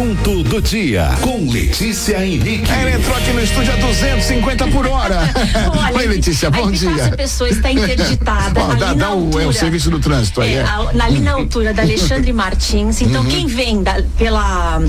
assunto do dia com Letícia Henrique. Ela entrou aqui no estúdio a 250 por hora. Olha, Oi, Letícia, bom dia. Essa pessoa está interditada. Ali dá, na dá o, altura, é o serviço do trânsito aí. é, É. na- ali na altura da Alexandre Martins. Então, Uhum. quem vem da- pela,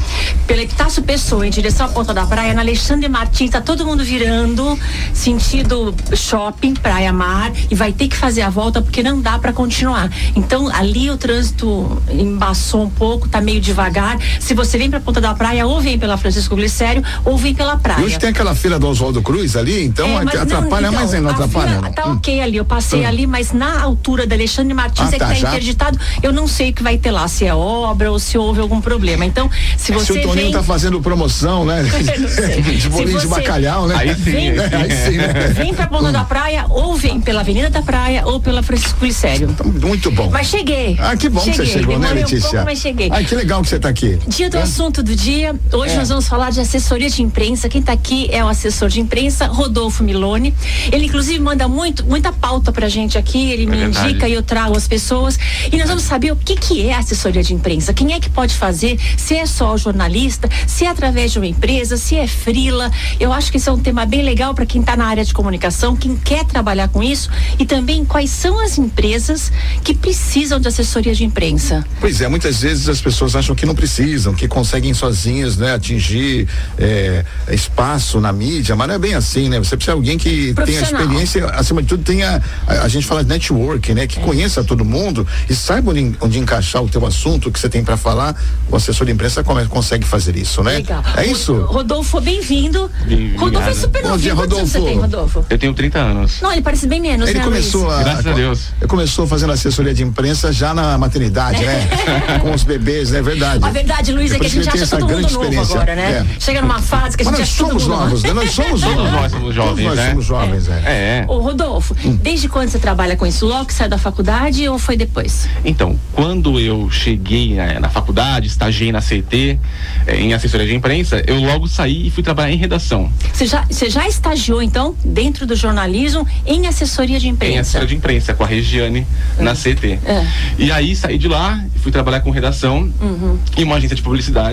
pela Epitácio Pessoa em direção à Ponta da Praia, na Alexandre Martins, tá todo mundo virando, sentido shopping, Praia Mar, e vai ter que fazer a volta porque não dá para continuar. Então, ali o trânsito embaçou um pouco, tá meio devagar. Se você vem pra Ponta da Praia, ou vem pela Francisco Glicério, ou vem pela praia. E hoje tem aquela fila do Oswaldo Cruz ali, então É, mas atrapalha, não, mas aí não atrapalha, fila não. Tá Hum. ok ali, eu passei Hum. ali, mas na altura da Alexandre Martins Ah, é tá, que tá já? interditado. Eu não sei o que vai ter lá, se é obra ou se houve algum problema. Então, se Se você o Toninho vem... tá fazendo promoção, né? De Se bolinho de bacalhau, né? Aí sim, Vem- aí sim. Aí sim, né? Vem pra Ponta da Praia, ou vem pela Avenida da Praia, ou pela Francisco Glicério. Então, Muito bom. Mas cheguei. Ah, que bom cheguei. que você chegou, né, Demorei Letícia? Um pouco, mas cheguei. Ai, que legal que você tá aqui. Dia do É. assunto do dia. Hoje É. nós vamos falar de assessoria de imprensa. Quem está aqui é o assessor de imprensa, Rodolfo Milone. Ele, inclusive, manda muito, muita pauta pra gente aqui. Ele me verdade. indica e eu trago as pessoas. E nós vamos saber o que, que é assessoria de imprensa. Quem é que pode fazer? Se é só o jornalista, se é através de uma empresa, se é frila. Eu acho que esse é um tema bem legal para quem está na área de comunicação, quem quer trabalhar com isso. E também quais são as empresas que precisam de assessoria de imprensa. Pois é, muitas vezes as pessoas acham que não precisam, que conseguem sozinhos, né, atingir é, espaço na mídia, mas não é bem assim, né? Você precisa de alguém que tenha experiência, acima de tudo, tenha a, a gente fala de network, né, que conheça todo mundo e saiba onde, onde encaixar o teu assunto, o que você tem para falar. O assessor de imprensa come- consegue fazer isso, né? Legal. É isso. Rodolfo, bem-vindo. Bem- Rodolfo é super Bom novinho. dia, anos você Rodolfo. tem, Rodolfo? Eu tenho 30 anos. Não, ele parece bem menos, Ele né, começou Luiz? a, Graças a Deus. Ele começou fazendo assessoria de imprensa já na maternidade, né? Com os bebês, é verdade. A verdade, Luiz, é que a isso gente acha essa todo mundo grande novo experiência. agora, né? É. Chega numa fase que a Mas gente nós acha todo somos mundo novos, né? Nós somos Todos novos. nós somos jovens, Todos nós né? somos jovens, é. É. Ô, Rodolfo, desde quando você trabalha com isso? Logo que saiu da faculdade ou foi depois? Então, quando eu cheguei né, na faculdade, estagiei na CT, eh, em assessoria de imprensa, eu logo saí e fui trabalhar em redação. Você já, você já estagiou, então, dentro do jornalismo em assessoria de Em imprensa? assessoria de imprensa com a Regiane na CT. É. E aí saí de lá, fui trabalhar com redação Uhum. em uma agência de publicidade.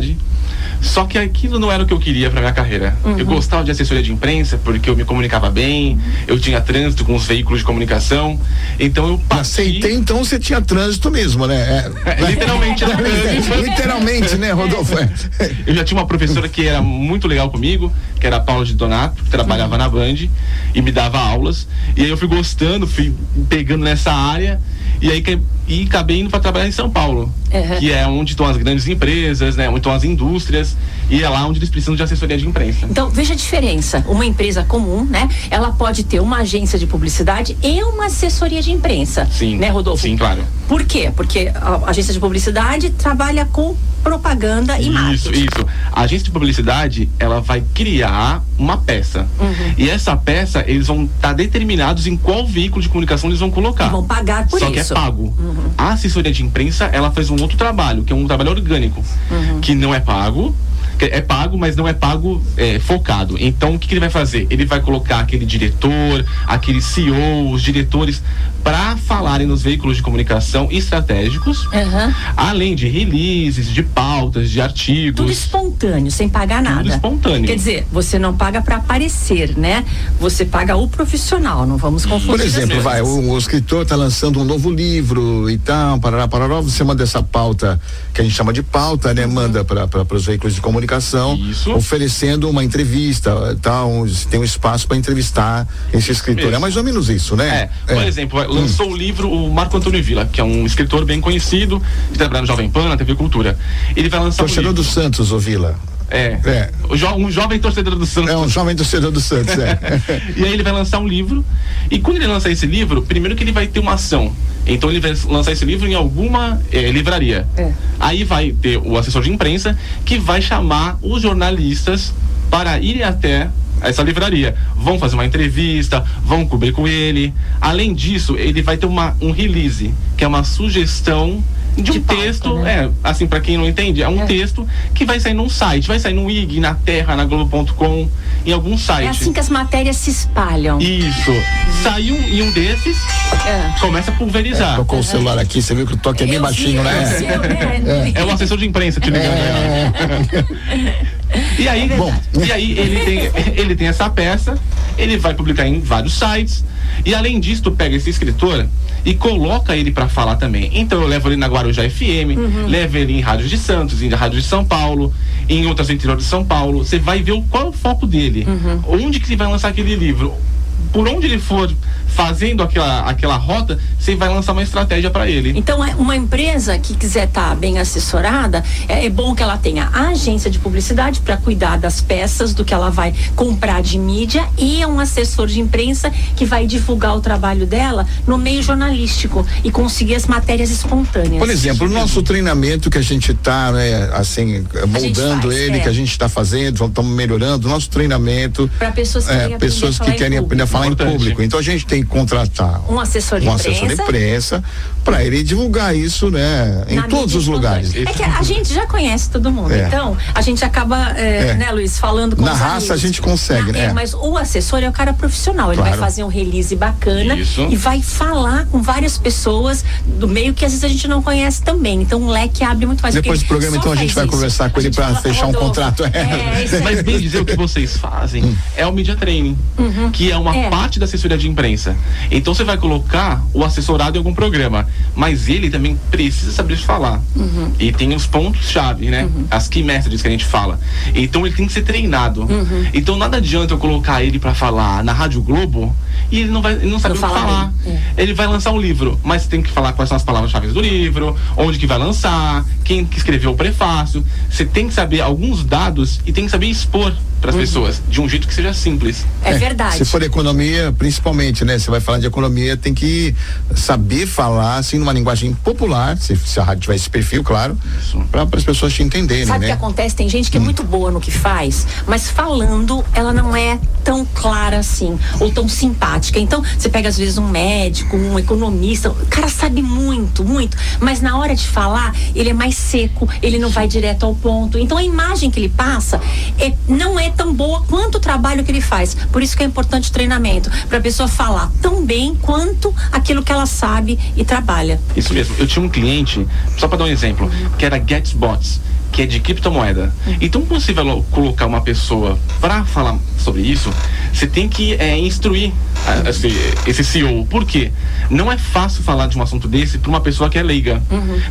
Só que aquilo não era o que eu queria para minha carreira. Uhum. Eu gostava de assessoria de imprensa porque eu me comunicava bem, eu tinha trânsito com os veículos de comunicação. Então eu passei. CT, então você tinha trânsito mesmo, né? É. É, literalmente era trânsito. Literalmente, né, Rodolfo? É. Eu já tinha uma professora que era muito legal comigo, que era a Paula de Donato, que trabalhava na Band e me dava aulas. E aí eu fui gostando, fui pegando nessa área e aí e acabei indo para trabalhar em São Paulo, Uhum. que é onde estão as grandes empresas, né, onde estão as indústrias e é lá onde eles precisam de assessoria de imprensa. Então, veja a diferença. Uma empresa comum, né? Ela pode ter uma agência de publicidade e uma assessoria de imprensa. Sim. Né, Rodolfo? Sim, claro. Por quê? Porque a agência de publicidade trabalha com propaganda e marketing. Isso, isso. A agência de publicidade, ela vai criar uma peça. Uhum. E essa peça, eles vão estar determinados em qual veículo de comunicação eles vão colocar. E vão pagar por Só que é isso. pago. A assessoria de imprensa, ela faz um outro trabalho, que é um trabalho orgânico, que não é pago. É pago, mas não é pago é, focado. Então, o que, que ele vai fazer? Ele vai colocar aquele diretor, aquele CEO, os diretores, para falarem nos veículos de comunicação estratégicos, Aham. além de releases, de pautas, de artigos. Tudo espontâneo, sem pagar nada. espontâneo. Quer dizer, você não paga para aparecer, né? Você paga o profissional, não vamos confundir. Por exemplo, vai, o, o escritor está lançando um novo livro e tal, parará, parará, você manda essa pauta, que a gente chama de pauta, né? Manda para os veículos de comunicação, Isso. oferecendo uma entrevista, tal, tem um espaço para entrevistar esse escritor. Isso. É mais ou menos isso, né? É, por exemplo, vai- lançou o livro o Marco Antônio Villa, que é um escritor bem conhecido, que trabalha no Jovem Pan, na TV Cultura. Ele vai lançar um Torcedor do Santos, ô Vila. É. É. O um jovem torcedor do Santos. É um jovem torcedor do Santos, é. e aí ele vai lançar um livro. E quando ele lançar esse livro, primeiro que ele vai ter uma ação. Então ele vai lançar esse livro em alguma eh, livraria. É. Aí vai ter o assessor de imprensa que vai chamar os jornalistas para irem até essa livraria. Vão fazer uma entrevista, vão cobrir com ele. Além disso, ele vai ter uma, um release, que é uma sugestão de um De pauta, texto, né? é, assim, pra quem não entende, é um É. texto que vai sair num site, vai sair no IG, na Terra, na Globo.com, em algum site. É assim que as matérias se espalham. Isso. Saiu em um desses, É. começa a pulverizar. Tocou o celular aqui, você viu que o toque é bem Eu baixinho, vi, né? eu vi, né? É o assessor de imprensa te ligando. É. E aí, É Bom. e aí ele tem, ele tem essa peça, ele vai publicar em vários sites. E além disso, tu pega esse escritor e coloca ele pra falar também. Então eu levo ele na Guarujá FM, Uhum. levo ele em rádios de Santos, em rádio de São Paulo, em outras interior de São Paulo. Você vai ver qual é o foco dele. Uhum. Onde que ele vai lançar aquele livro? Por onde ele for fazendo aquela, aquela rota, você vai lançar uma estratégia pra ele. Então, é uma empresa que quiser estar bem assessorada, é, é bom que ela tenha a agência de publicidade para cuidar das peças, do que ela vai comprar de mídia e um assessor de imprensa que vai divulgar o trabalho dela no meio jornalístico e conseguir as matérias espontâneas. Por exemplo, o nosso treinamento que a gente está, né, assim, moldando faz, ele, é. que a gente está fazendo, estamos melhorando, o nosso treinamento. Para pessoas que é, querem aprender pessoas a que falar em querem aprender a público. falar em público. Então a gente tem que contratar Um assessor de um assessor imprensa. imprensa para ele divulgar isso, né, em na todos os lugares. É que a gente já conhece todo mundo, É. então a gente acaba, é, É. né, Luiz, falando com Na os raça amigos. a gente consegue, Na- né? É, mas o assessor é o cara profissional, ele Claro. vai fazer um release bacana Isso. e vai falar com várias pessoas do meio que às vezes a gente não conhece também. Então o leque abre muito mais. Depois do programa, então, a gente vai isso. conversar com A ele fala, fechar um Rodolfo, contrato. É. Mas bem dizer o que vocês fazem é o media training, que é uma Uhum. É. parte da assessoria de imprensa. Então você vai colocar o assessorado em algum programa, mas ele também precisa saber falar. Uhum. E tem os pontos chave, né? As key messages que a gente fala. Então ele tem que ser treinado. Uhum. Então nada adianta eu colocar ele pra falar na Rádio Globo e ele não vai, ele não sabe Não o que fala falar. bem. Ele vai lançar um livro, mas tem que falar quais são as palavras-chave do livro, onde que vai lançar, quem que escreveu o prefácio. Você tem que saber alguns dados e tem que saber expor para as pessoas de um jeito que seja simples. É verdade. Se for economia, principalmente, né? Você vai falar de economia, tem que saber falar, assim, numa linguagem popular, se, se a rádio tiver esse perfil, claro, para as pessoas te entenderem, Sabe o que né? acontece? Tem gente que é muito boa no que faz, mas falando ela não é tão clara assim, ou tão simpática. Então, você pega às vezes um médico, um economista, o cara sabe muito, muito, mas na hora de falar, ele é mais seco, ele não vai direto ao ponto. Então, a imagem que ele passa é, não é tão boa quanto o trabalho que ele faz. Por isso que é importante o treinamento, para a pessoa falar tão bem quanto aquilo que ela sabe e trabalha. Isso mesmo. Eu tinha um cliente, só para dar um exemplo, que era GetBots, que é de criptomoeda. Então, quando você vai lo- colocar uma pessoa para falar sobre isso, você tem que é, instruir a- esse, CEO. Por quê? Não é fácil falar de um assunto desse para uma pessoa que é leiga.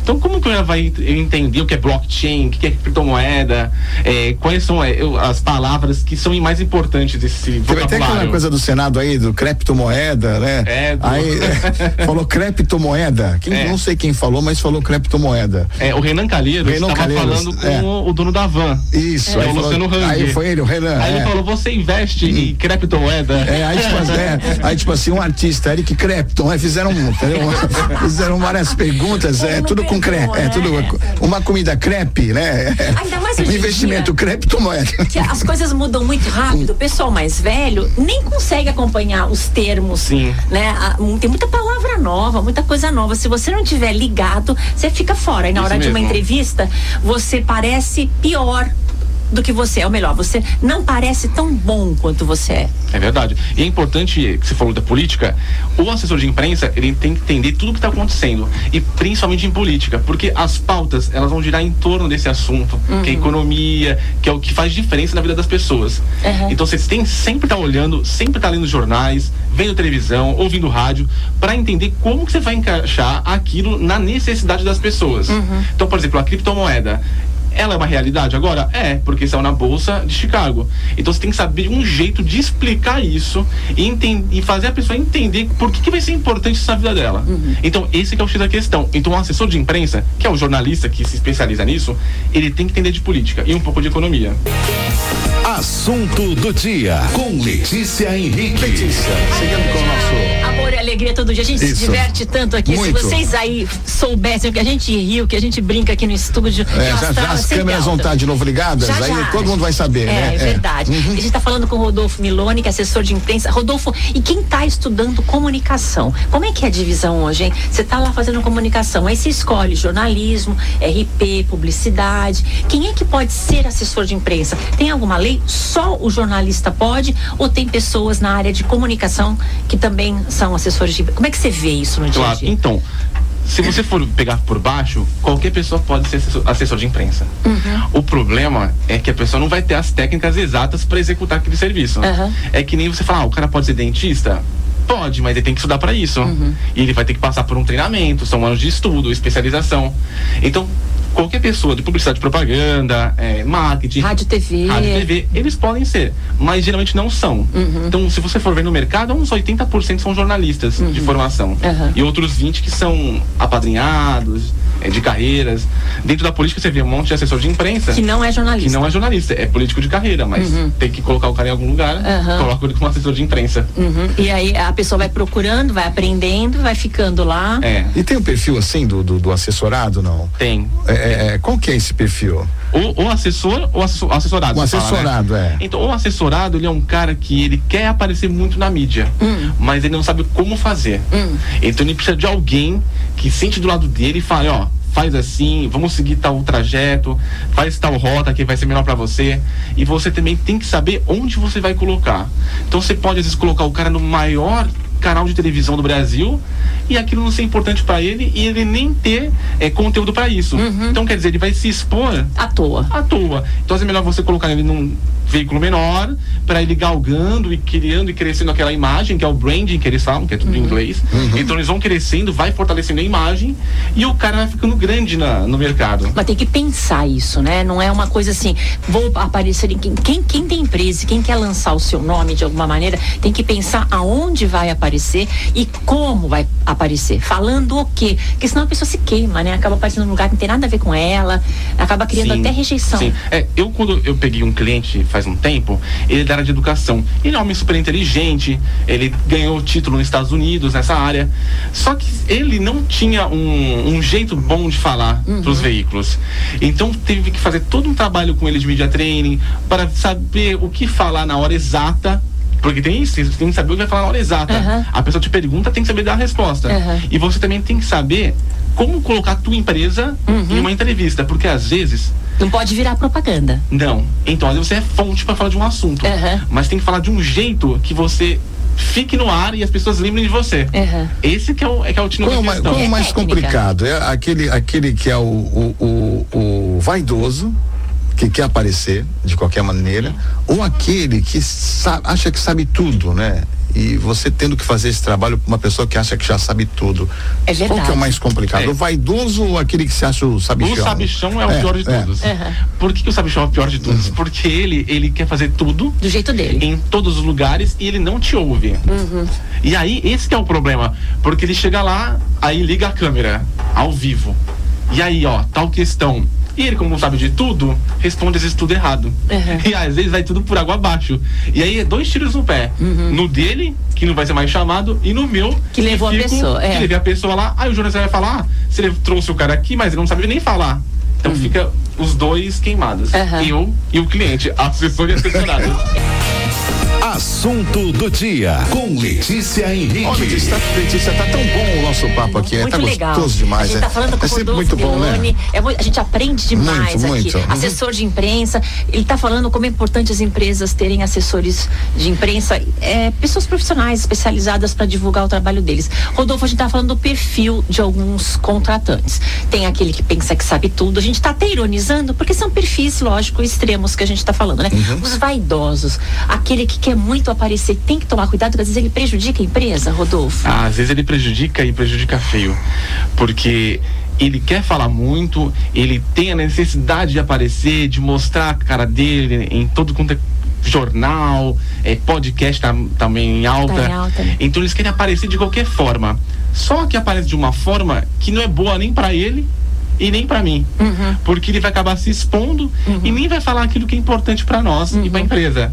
Então, como que ela vai entender o que é blockchain, o que é criptomoeda, é, quais são é, as palavras que são mais importantes desse Teve até aquela vocabulário? coisa do Senado aí, do criptomoeda, né? É, do- Aí falou criptomoeda. Quem, É. Não sei quem falou, mas falou criptomoeda. É, o Renan Calheiros Renan estava falando com é. o, o dono da van. Isso, É, aí, o falou- Hang. aí foi ele, o Renan. Aí é. ele falou, você investe em criptomoeda? É, aí tipo, é, aí, tipo assim, um artista, Eric Clapton, aí fizeram, fizeram várias perguntas, é, tudo com crepe, é, né? tudo, uma comida crepe, né? Ainda mais um investimento dia. criptomoeda. que as coisas mudam muito rápido. O pessoal mais velho nem consegue acompanhar os termos. Sim. Né? Tem muita palavra nova, muita coisa nova. Se você não tiver ligado, você fica fora. E na Isso hora de uma mesmo. entrevista, você parece pior do que você é. Ou melhor, você não parece tão bom quanto você é. É verdade. E é importante, que você falou da política, o assessor de imprensa, ele tem que entender tudo o que está acontecendo. E principalmente em política, porque as pautas, elas vão girar em torno desse assunto, que é economia, que é o que faz diferença na vida das pessoas. Uhum. Então vocês têm que sempre estar olhando, sempre estar lendo jornais, vendo televisão, ouvindo rádio, para entender como que você vai encaixar aquilo na necessidade das pessoas. Então, por exemplo, a criptomoeda. Ela é uma realidade agora? É, porque saiu na Bolsa de Chicago. Então você tem que saber um jeito de explicar isso e, e fazer a pessoa entender por que, que vai ser importante isso na vida dela. Então, esse que é o X da questão. Então, o assessor de imprensa, que é o jornalista que se especializa nisso, ele tem que entender de política e um pouco de economia. Assunto do dia com Letícia Henrique. Letícia, seguindo com o nosso. Amor e alegria todo dia. A gente Isso. se diverte tanto aqui. Muito. Se vocês aí soubessem o que a gente riu, que a gente brinca aqui no estúdio. É, já, já as câmeras vão estar de novo ligadas, Já, aí já. todo mundo vai saber, É, né? é verdade. A gente está falando com o Rodolfo Milone, que é assessor de imprensa. Rodolfo, e quem está estudando comunicação? Como é que é a divisão hoje, hein? Você está lá fazendo comunicação, aí você escolhe jornalismo, RP, publicidade. Quem é que pode ser assessor de imprensa? Tem alguma lei? Só o jornalista pode? Ou tem pessoas na área de comunicação que também são assessores de imprensa? Como é que você vê isso no dia a Claro, dia? então, se você for pegar por baixo, qualquer pessoa pode ser assessor, de imprensa. Uhum. O problema é que a pessoa não vai ter as técnicas exatas para executar aquele serviço. Uhum. É que nem você falar, ah, o cara pode ser dentista? Pode, mas ele tem que estudar para isso. Uhum. E ele vai ter que passar por um treinamento, são anos de estudo, especialização. Então, qualquer pessoa de publicidade propaganda, é, marketing, Rádio, TV. Rádio TV, eles podem ser, mas geralmente não são. Uhum. Então, se você for ver no mercado, uns 80% são jornalistas de formação. Uhum. E outros 20 que são apadrinhados, de carreiras. Dentro da política, você vê um monte de assessor de imprensa Que não é jornalista. que não é jornalista, é político de carreira, mas tem que colocar o cara em algum lugar, Uhum. coloca ele como assessor de imprensa. Uhum. E aí a pessoa vai procurando, vai aprendendo, vai ficando lá. É, E tem um perfil assim do, do, do assessorado, não? tem. É, é, é, qual que é esse perfil? O, o assessor ou assessor, assessorado? O você fala, né? assessorado, é. Então, o assessorado, ele é um cara que ele quer aparecer muito na mídia, mas ele não sabe como fazer. Então, ele precisa de alguém que sente do lado dele e fale, ó, faz assim, vamos seguir tal trajeto, faz tal rota que vai ser melhor pra você. E você também tem que saber onde você vai colocar. Então, você pode, às vezes, colocar o cara no maior canal de televisão do Brasil e aquilo não ser importante pra ele e ele nem ter é, conteúdo pra isso. Então, quer dizer, ele vai se expor À toa. à toa. Então é melhor você colocar ele num veículo menor para ele galgando e criando e crescendo aquela imagem que é o branding que eles falam, que é tudo em inglês. Então eles vão crescendo, vai fortalecendo a imagem e o cara vai ficando grande na, no mercado. Mas tem que pensar isso, né? Não é uma coisa assim, vou aparecer em quem, quem, quem tem empresa, quem quer lançar o seu nome de alguma maneira, tem que pensar aonde vai aparecer e como vai aparecer. Falando o quê? Porque senão a pessoa se queima, né? Acaba aparecendo num lugar que não tem nada a ver com ela, acaba criando Sim, até rejeição. Sim. É, eu quando eu peguei um cliente faz um tempo, ele área de educação. Ele é um homem super inteligente, ele ganhou título nos Estados Unidos nessa área. Só que ele não tinha um, um jeito bom de falar para os veículos. Então teve que fazer todo um trabalho com ele de media training para saber o que falar na hora exata. Porque tem isso, você tem que saber o que vai falar na hora exata. Aham. A pessoa te pergunta, tem que saber dar a resposta. Aham. E você também tem que saber como colocar a tua empresa em uma entrevista. Porque às vezes Não pode virar propaganda. não. Então, às vezes você é fonte para falar de um assunto. Aham. Mas tem que falar de um jeito que você fique no ar e as pessoas lembrem de você. Aham. Esse que é o, é que é o tino Qual é mais, qual é o mais Técnica. complicado? É aquele, aquele que é o, o, o, o vaidoso, que quer aparecer de qualquer maneira, ou aquele que sa- acha que sabe tudo, né? E você tendo que fazer esse trabalho para uma pessoa que acha que já sabe tudo. É Qual que é verdade. o mais complicado? É. O vaidoso ou aquele que se acha o sabichão? O sabichão é o pior de é. todos. Por que, que o sabichão é o pior de todos? Porque ele, ele quer fazer tudo Do jeito dele. em todos os lugares e ele não te ouve. E aí, esse que é o problema. Porque ele chega lá, aí liga a câmera, ao vivo. E aí, ó, tal questão. E ele, como sabe de tudo, responde às vezes tudo errado. Uhum. E às vezes vai tudo por água abaixo. E aí é dois tiros no pé. No dele, que não vai ser mais chamado, e no meu. Que levou a pessoa, é. Que levei a pessoa lá. Aí o jornalista vai falar: ah, ele trouxe o cara aqui, mas ele não sabe nem falar. Então fica os dois queimados. Uhum. Eu e o cliente, assessor e assessorado. Assunto do dia com Letícia Olha, Henrique. Letícia, tá, Letícia, tá tão bom o nosso papo aqui, né? Muito Tá legal. gostoso demais, a gente né? tá falando com é o sempre Rodolfo muito bom, Milone. né? É muito- a gente aprende demais Muito, aqui. muito. Uhum. Assessor de imprensa. Ele tá falando como é importante as empresas terem assessores de imprensa, é, pessoas profissionais especializadas para divulgar o trabalho deles. Rodolfo, a gente tá falando do perfil de alguns contratantes. Tem aquele que pensa que sabe tudo. A gente tá até ironizando, porque são perfis, lógico, extremos que a gente tá falando, né? Uhum. Os vaidosos, aquele que quer muito aparecer, tem que tomar cuidado, porque às vezes ele prejudica a empresa, Rodolfo. Ah, às vezes ele prejudica e prejudica feio. Porque ele quer falar muito, ele tem a necessidade de aparecer, de mostrar a cara dele em todo quanto é jornal, é, podcast tá, também em alta. Tá em alta? Então eles querem aparecer de qualquer forma. Só que aparece de uma forma que não é boa nem pra ele e nem para mim. Uhum. Porque ele vai acabar se expondo e nem vai falar aquilo que é importante para nós e para a empresa.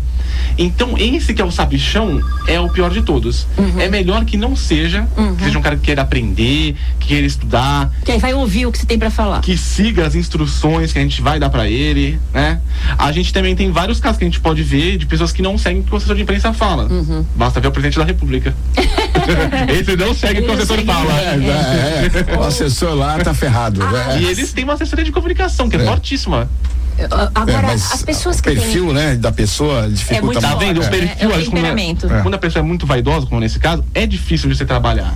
Então, esse que é o sabichão é o pior de todos. É melhor que não seja, que seja um cara que queira aprender, que queira estudar, Que aí vai ouvir o que você tem pra falar. que siga as instruções que a gente vai dar para ele, né? A gente também tem vários casos que a gente pode ver de pessoas que não seguem o que o assessor de imprensa fala. Basta ver o presidente da República. Esse não segue o que o assessor fala. É, é, é. O assessor lá tá ferrado. Ah, né? E eles têm uma assessoria de comunicação que é, É. fortíssima. Agora, É, as pessoas o que têm. perfil, né, da pessoa dificulta muito Tá vendo? O É, perfil, é o acho que quando. É. quando a pessoa é muito vaidosa, como nesse caso, é difícil de você trabalhar.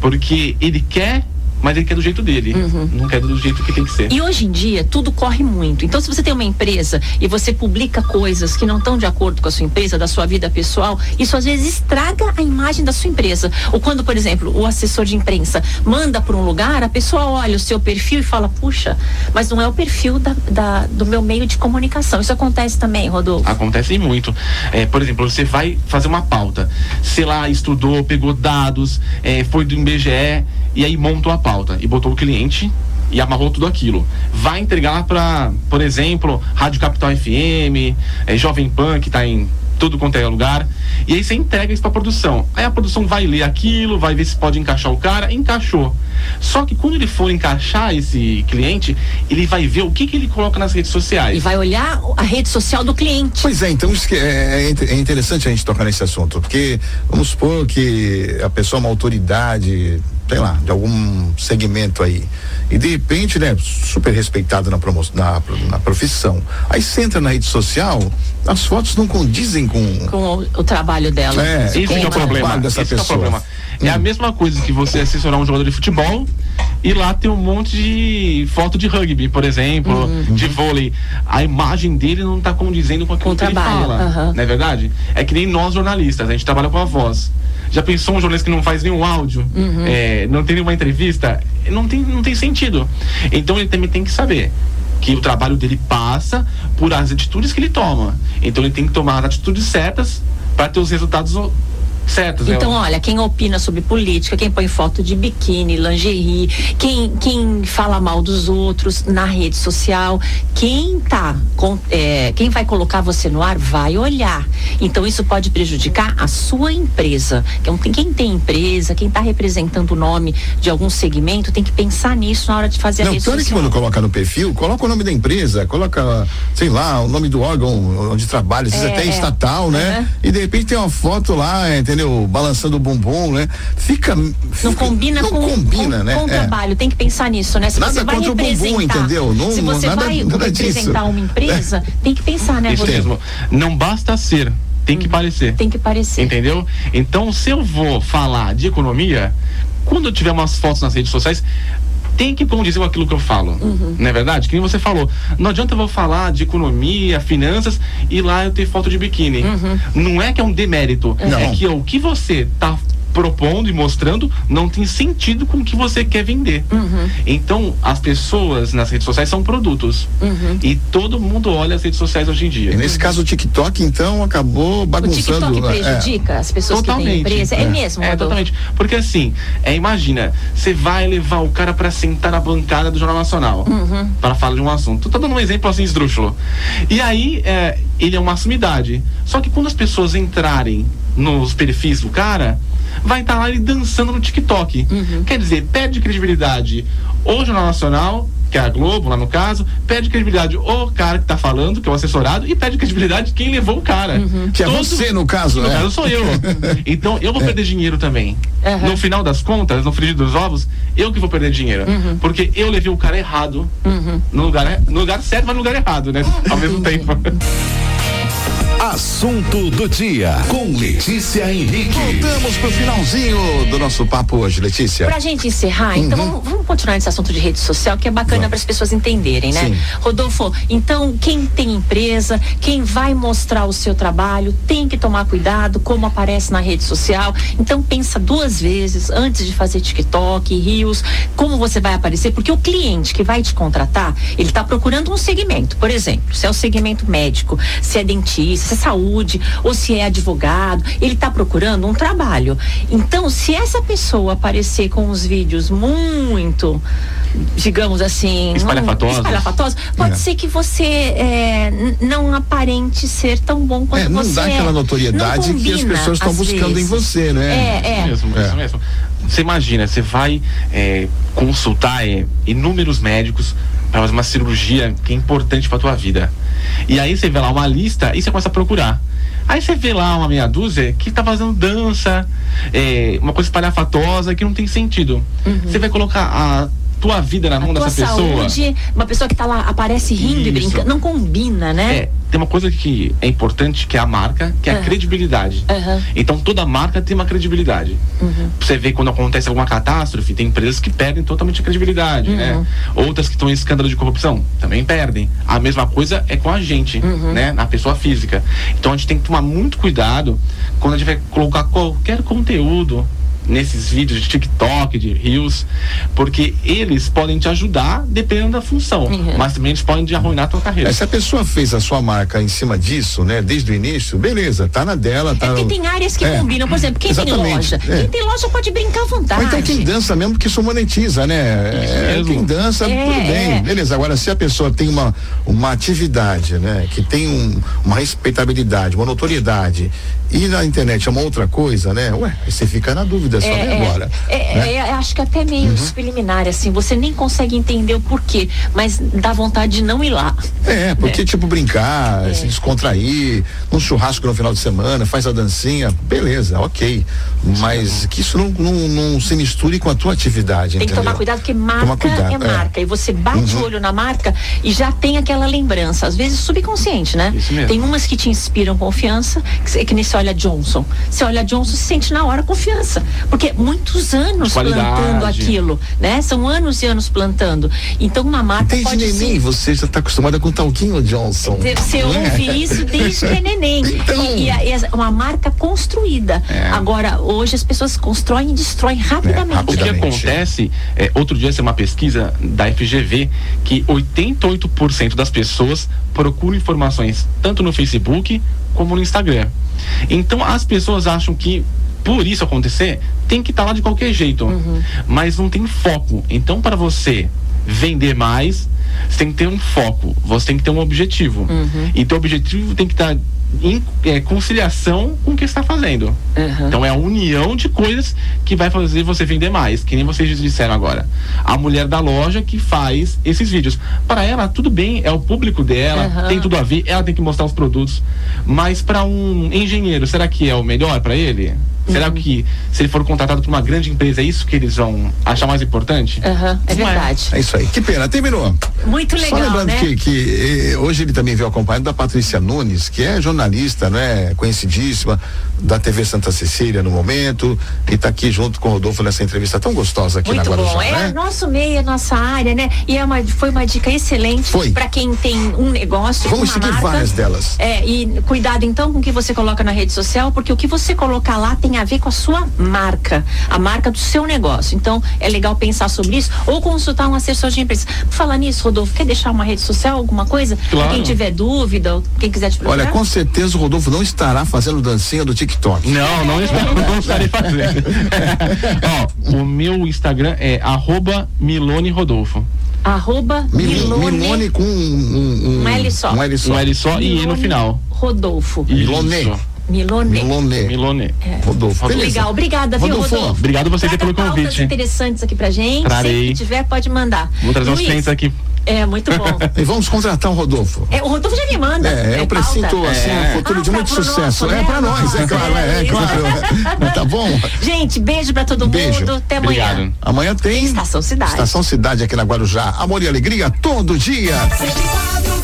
Porque ele quer, mas ele quer do jeito dele. Não quer do jeito que tem que ser. E hoje em dia tudo corre muito. Então, se você tem uma empresa e você publica coisas que não estão de acordo com a sua empresa, da sua vida pessoal, isso às vezes estraga a imagem da sua empresa. Ou quando, por exemplo, o assessor de imprensa manda para um lugar, a pessoa olha o seu perfil e fala: puxa, mas não é o perfil da, da- do meu meio de comunicação. Isso acontece também, Rodolfo. Acontece muito. É, por exemplo, você vai fazer uma pauta, sei lá, estudou, pegou dados, é, foi do IBGE e aí montou a pauta e botou o cliente e amarrou tudo aquilo. Vai entregar para, por exemplo, Rádio Capital FM, é, Jovem Pan, que está em tudo quanto é lugar. E aí você entrega isso pra produção. Aí a produção vai ler aquilo, vai ver se pode encaixar o cara, encaixou. Só que quando ele for encaixar esse cliente, ele vai ver o que, que ele coloca nas redes sociais. E vai olhar a rede social do cliente. Pois é, então isso que é, é é interessante a gente tocar nesse assunto, porque vamos supor que a pessoa é uma autoridade, sei lá, de algum segmento aí, e de repente, né, super respeitado na, promo, na, na profissão. Aí você entra na rede social, as fotos não condizem com. Com o, o trabalho dela. É, Esse com que é o problema. dessa Esse que é o pessoa. problema. É a Hum. mesma coisa que você assessorar um jogador de futebol e lá tem um monte de foto de rugby, por exemplo, de vôlei. A imagem dele não está condizendo com aquilo Com que ele trabalho, fala. aham. Não é verdade? É que nem nós jornalistas, a gente trabalha com a voz. Já pensou um jornalista que não faz nenhum áudio, Uhum. é, não tem nenhuma entrevista? Não tem, não tem sentido. Então ele também tem que saber que o trabalho dele passa por as atitudes que ele toma. Então ele tem que tomar as atitudes certas para ter os resultados o- certos. né? Então, olha, quem opina sobre política, quem põe foto de biquíni, lingerie, quem, quem fala mal dos outros na rede social, quem tá com, é, quem vai colocar você no ar vai olhar. Então, isso pode prejudicar a sua empresa. Então, quem- quem tem empresa, quem está representando o nome de algum segmento, tem que pensar nisso na hora de fazer a Não, rede pior é que social. quando coloca no perfil, coloca o nome da empresa, coloca, sei lá, o nome do órgão onde trabalha, vezes É, até é. estatal, né? E de repente tem uma foto lá, é, entendeu? Balançando o bumbum, né? Fica. Não fica- combina não com, combina, com, né? com o É. trabalho, tem que pensar nisso, né? Se Nada você vai contra o bumbum, entendeu? Não- se você nada- vai nada disso. representar uma empresa, tem que pensar, né, Isso mesmo. Não basta ser, tem que parecer. Tem que parecer. Entendeu? Então, se eu vou falar de economia, quando eu tiver umas fotos nas redes sociais, tem que condizer com aquilo que eu falo. Uhum. Não é verdade? Que nem você falou. Não adianta eu vou falar de economia, finanças e lá eu ter foto de biquíni. Uhum. Não é que é um demérito. Não. É que o que você tá propondo e mostrando não tem sentido com o que você quer vender. Uhum. Então, as pessoas nas redes sociais são produtos. Uhum. E todo mundo olha as redes sociais hoje em dia. E nesse caso o TikTok, então, acabou O bagunçando. TikTok é. prejudica as pessoas que têm Totalmente. empresa? É, mesmo, É, totalmente. Porque assim, é, imagina, você vai levar o cara pra sentar na bancada do Jornal Nacional Uhum. para falar de um assunto. Tô dando um exemplo assim esdrúxulo. E aí, é, ele é uma sumidade. Só que quando as pessoas entrarem nos perfis do cara, vai estar lá ele dançando no TikTok. Uhum. Quer dizer, perde credibilidade o Jornal Nacional, que é a Globo, lá no caso, perde credibilidade o cara que tá falando, que é o assessorado, e perde credibilidade quem levou o cara. Uhum. Que é Todo- você, no caso, no né? caso sou eu. Então eu vou perder dinheiro também. Aham. No final das contas, no frigir dos ovos, eu que vou perder dinheiro. Porque eu levei o cara errado Uhum. no, lugar, no lugar certo, mas no lugar errado, né? Ao mesmo tempo. Assunto do dia com Letícia Henrique. Voltamos pro finalzinho do nosso papo hoje, Letícia. Pra gente encerrar, então vamos, vamos continuar nesse assunto de rede social, que é bacana para as pessoas entenderem, né? Sim. Rodolfo, então quem tem empresa, quem vai mostrar o seu trabalho, tem que tomar cuidado como aparece na rede social. Então pensa duas vezes antes de fazer TikTok, Rios, como você vai aparecer, porque o cliente que vai te contratar, ele está procurando um segmento. Por exemplo, se é o segmento médico, se é dentista, se é saúde ou se é advogado, ele está procurando um trabalho. Então, se essa pessoa aparecer com os vídeos muito digamos assim, espalhafatosos, espalhafatosos pode É. ser que você é, não aparente ser tão bom quanto É, não você dá é. aquela notoriedade Não que as combina, pessoas estão buscando em vezes. você, né? É, é. Isso mesmo, É. isso mesmo. Você imagina, você vai é, consultar é, inúmeros médicos para fazer uma cirurgia que é importante para tua vida. E aí você vê lá uma lista e você começa a procurar. Aí você vê lá uma meia dúzia que tá fazendo dança, é, uma coisa espalhafatosa que não tem sentido. Você vai colocar a tua vida na mão Uhum. A dessa pessoa. saúde, uma pessoa que tá lá, aparece rindo e Isso. brincando, não combina, né? É, tem uma coisa que é importante, que é a marca, que é a Aham. credibilidade. Aham. Então toda marca tem uma credibilidade. Uhum. Você vê quando acontece alguma catástrofe, tem empresas que perdem totalmente a credibilidade, Uhum. né? Outras que estão em escândalo de corrupção também perdem. A mesma coisa é com a gente, Uhum. né? Na pessoa física. Então a gente tem que tomar muito cuidado quando a gente vai colocar qualquer conteúdo nesses vídeos de TikTok, de Reels, porque eles podem te ajudar dependendo da função, Uhum. mas também eles podem te arruinar a tua carreira. Mas se a pessoa fez a sua marca em cima disso, né, desde o início, beleza, tá na dela, tá. É porque tem áreas que É. combinam. Por exemplo, quem Exatamente, tem loja? é. Quem tem loja pode brincar à vontade. Ou então quem dança mesmo, porque isso monetiza, né? É, quem dança, É, tudo bem. é. Beleza, agora se a pessoa tem uma, uma atividade, né? Que tem um, uma respeitabilidade, uma notoriedade, e na internet é uma outra coisa, né? Ué, aí você fica na dúvida É, é, agora? é, né? é, acho que até meio Uhum. subliminar, assim, você nem consegue entender o porquê, mas dá vontade de não ir lá. É, porque, tipo, brincar, É. se descontrair, um churrasco no final de semana, faz a dancinha, beleza, ok. Mas que isso não, não, não se misture com a tua atividade, Tem que entendeu? tomar cuidado, porque marca cuidado, é marca. E você bate o olho na marca e já tem aquela lembrança, às vezes subconsciente, né? Isso mesmo. Tem umas que te inspiram confiança, que, que nem você olha Johnson. Você olha Johnson, se sente na hora confiança. Porque muitos anos plantando aquilo, né? São anos e anos plantando. Então uma marca Desde pode neném, ser. você já está acostumada com talquinho Johnson. Você é? ouve isso desde que é neném. Então. E, e a- e a- uma marca construída. É. Agora, hoje as pessoas constroem e destroem rapidamente. O que Rapidamente. acontece, é, outro dia saiu uma pesquisa da FGV que 88% das pessoas procuram informações tanto no Facebook como no Instagram. Então as pessoas acham que por isso acontecer, tem que estar lá de qualquer jeito, mas não tem foco. Então para você vender mais, você tem que ter um foco, você tem que ter um objetivo. E teu objetivo tem que estar em é, conciliação com o que você está fazendo. Uhum. Então é a união de coisas que vai fazer você vender mais, que nem vocês disseram agora. A mulher da loja que faz esses vídeos. Para ela, tudo bem, é o público dela, Aham. tem tudo a ver, ela tem que mostrar os produtos. Mas para um engenheiro, será que é o melhor para ele? Será Uhum. que se ele for contratado por uma grande empresa, é isso que eles vão achar mais importante? Aham, é Não é. verdade. É isso aí. Que pena, terminou. Muito Só legal, lembrando né? que, que eh, hoje ele também veio acompanhado da Patrícia Nunes, que é jornalista, né? Conhecidíssima da TV Santa Cecília no momento, e está aqui junto com o Rodolfo nessa entrevista tão gostosa aqui Muito na bom. Guarujá, É né? nosso meio, é nossa área, né? E é uma, foi uma dica excelente para quem tem um negócio. Vamos uma seguir marca. várias delas. É, e cuidado então com o que você coloca na rede social, porque o que você colocar lá tem a ver com a sua marca, a marca do seu negócio. Então é legal pensar sobre isso ou consultar um assessor de imprensa. Por falar nisso, Rodolfo, quer deixar uma rede social, alguma coisa? Claro. Quem tiver dúvida, ou quem quiser te procurar. Olha, com certeza o Rodolfo não estará fazendo dancinha do TikTok. Não, não, estarei, não estarei fazendo. Ó, o meu Instagram é arroba Milone Rodolfo. Arroba Mil- Milone, Milone com um, um, Um L só. Um L só. Um L só e E no final. Rodolfo. Milone. Milone. Milone. Milone. Rodolfo. Beleza. Legal, obrigada, viu, Rodolfo, Rodolfo? obrigado você Traga pelo convite. interessantes aqui pra gente. Trarei. Que tiver, pode mandar. Vou trazer uns Luiz, clientes aqui. É, muito bom. E vamos contratar o Rodolfo. É, o Rodolfo já me manda. É, eu pauta. presinto assim, É. um futuro Ah, de muito sucesso. nosso, é né? pra nós, é claro, é, é claro. tá bom? Gente, beijo pra todo Beijo. mundo. Até amanhã. Obrigado. Amanhã tem Estação Cidade. Estação Cidade aqui na Guarujá. Amor e alegria todo dia. 104,9